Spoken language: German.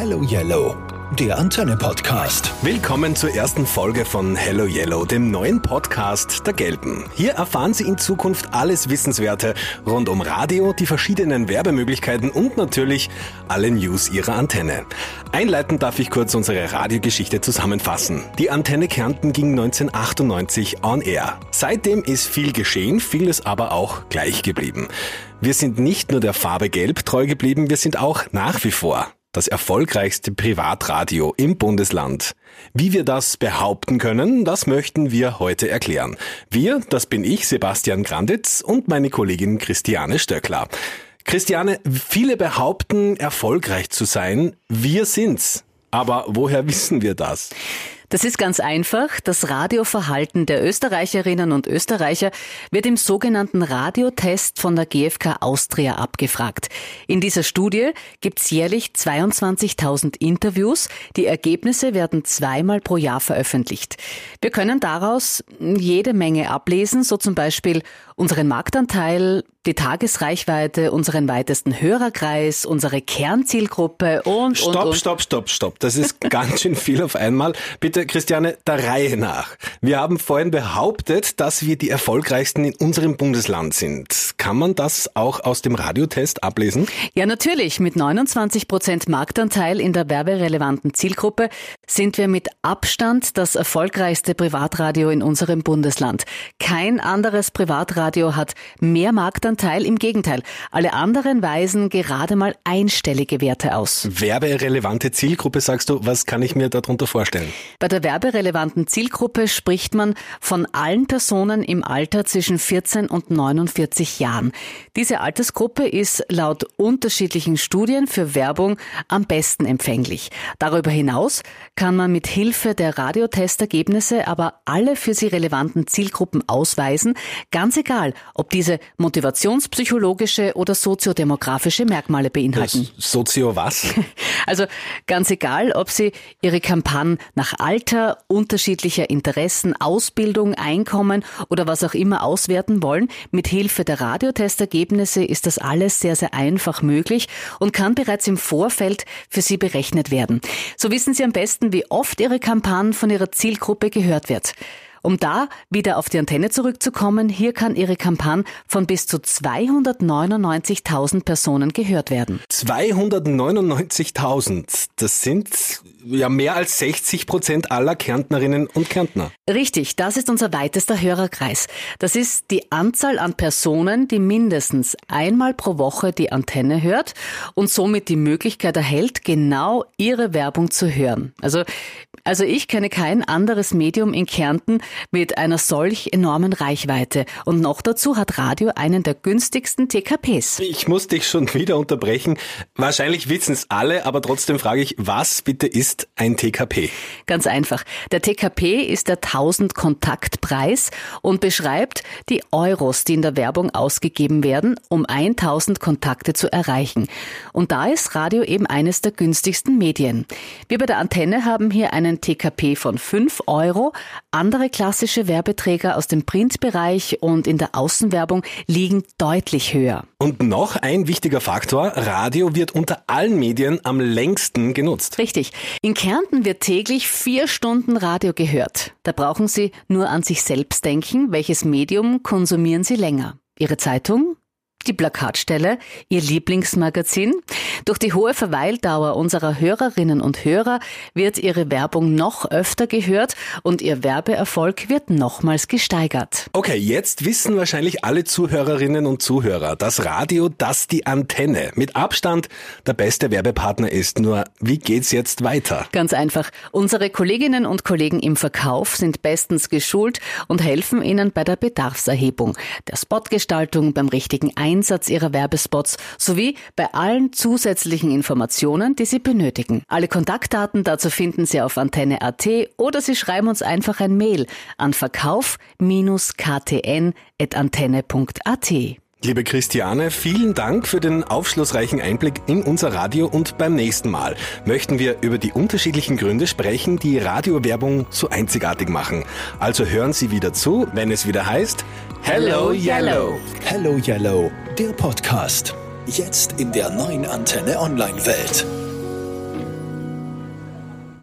Hello Yellow, der Antenne-Podcast. Willkommen zur ersten Folge von Hello Yellow, dem neuen Podcast der Gelben. Hier erfahren Sie in Zukunft alles Wissenswerte rund um Radio, die verschiedenen Werbemöglichkeiten und natürlich alle News Ihrer Antenne. Einleitend darf ich kurz unsere Radiogeschichte zusammenfassen. Die Antenne Kärnten ging 1998 on air. Seitdem ist viel geschehen, vieles aber auch gleich geblieben. Wir sind nicht nur der Farbe Gelb treu geblieben, wir sind auch nach wie vor das erfolgreichste Privatradio im Bundesland. Wie wir das behaupten können, das möchten wir heute erklären. Wir, das bin ich, Sebastian Granditz und meine Kollegin Christiane Stöckler. Christiane, viele behaupten, erfolgreich zu sein. Wir sind's. Aber woher wissen wir das? Das ist ganz einfach. Das Radioverhalten der Österreicherinnen und Österreicher wird im sogenannten Radiotest von der GfK Austria abgefragt. In dieser Studie gibt es jährlich 22.000 Interviews. Die Ergebnisse werden zweimal pro Jahr veröffentlicht. Wir können daraus jede Menge ablesen, so zum Beispiel unseren Marktanteil, die Tagesreichweite, unseren weitesten Hörerkreis, unsere Kernzielgruppe und, stopp, und, und. Stopp, stopp, stopp, Das ist ganz schön viel auf einmal. Bitte, Christiane, der Reihe nach. Wir haben vorhin behauptet, dass wir die erfolgreichsten in unserem Bundesland sind. Kann man das auch aus dem Radiotest ablesen? Ja, natürlich. Mit 29 Prozent Marktanteil in der werberelevanten Zielgruppe sind wir mit Abstand das erfolgreichste Privatradio in unserem Bundesland. Kein anderes Privatradio hat mehr Marktanteil Teil. Im Gegenteil, alle anderen weisen gerade mal einstellige Werte aus. Werberelevante Zielgruppe, sagst du, was kann ich mir darunter vorstellen? Bei der werberelevanten Zielgruppe spricht man von allen Personen im Alter zwischen 14 und 49 Jahren. Diese Altersgruppe ist laut unterschiedlichen Studien für Werbung am besten empfänglich. Darüber hinaus kann man mit Hilfe der Radiotestergebnisse aber alle für sie relevanten Zielgruppen ausweisen, ganz egal, ob diese Motivation motivationspsychologische oder soziodemografische Merkmale beinhalten. Das Sozio was? Also ganz egal, ob Sie Ihre Kampagne nach Alter, unterschiedlicher Interessen, Ausbildung, Einkommen oder was auch immer auswerten wollen, mit Hilfe der Radiotestergebnisse ist das alles sehr, sehr einfach möglich und kann bereits im Vorfeld für Sie berechnet werden. So wissen Sie am besten, wie oft Ihre Kampagne von Ihrer Zielgruppe gehört wird. Um da wieder auf die Antenne zurückzukommen, hier kann Ihre Kampagne von bis zu 299.000 Personen gehört werden. 299.000, das sind ja mehr als 60 Prozent aller Kärntnerinnen und Kärntner. Richtig, das ist unser weitester Hörerkreis. Das ist die Anzahl an Personen, die mindestens einmal pro Woche die Antenne hört und somit die Möglichkeit erhält, genau ihre Werbung zu hören. Also, also ich kenne kein anderes Medium in Kärnten mit einer solch enormen Reichweite. Und noch dazu hat Radio einen der günstigsten TKPs. Ich muss dich schon wieder unterbrechen. Wahrscheinlich wissen es alle, aber trotzdem frage ich, was bitte ist ein TKP? Ganz einfach. Der TKP ist der 1000 Kontaktpreis und beschreibt die Euros, die in der Werbung ausgegeben werden, um 1000 Kontakte zu erreichen. Und da ist Radio eben eines der günstigsten Medien. Wir bei der Antenne haben hier einen TKP von 5 Euro. Andere klassische Werbeträger aus dem Printbereich und in der Außenwerbung liegen deutlich höher. Und noch ein wichtiger Faktor, Radio wird unter allen Medien am längsten genutzt. Richtig. In Kärnten wird täglich vier Stunden Radio gehört. Da brauchen Sie nur an sich selbst denken, welches Medium konsumieren Sie länger. Ihre Zeitung? Die Plakatstelle, Ihr Lieblingsmagazin. Durch die hohe Verweildauer unserer Hörerinnen und Hörer wird Ihre Werbung noch öfter gehört und Ihr Werbeerfolg wird nochmals gesteigert. Okay, jetzt wissen wahrscheinlich alle Zuhörerinnen und Zuhörer, dass Radio, das die Antenne mit Abstand der beste Werbepartner ist. Nur, wie geht's jetzt weiter? Ganz einfach. Unsere Kolleginnen und Kollegen im Verkauf sind bestens geschult und helfen Ihnen bei der Bedarfserhebung, der Spotgestaltung, beim richtigen Einsatz Einsatz Ihrer Werbespots sowie bei allen zusätzlichen Informationen, die Sie benötigen. Alle Kontaktdaten dazu finden Sie auf antenne.at oder Sie schreiben uns einfach ein Mail an verkauf-ktn.antenne.at. Liebe Christiane, vielen Dank für den aufschlussreichen Einblick in unser Radio und beim nächsten Mal möchten wir über die unterschiedlichen Gründe sprechen, die Radiowerbung so einzigartig machen. Also hören Sie wieder zu, wenn es wieder heißt Hello Yellow. Hello Yellow, der Podcast. Jetzt in der neuen Antenne Online Welt.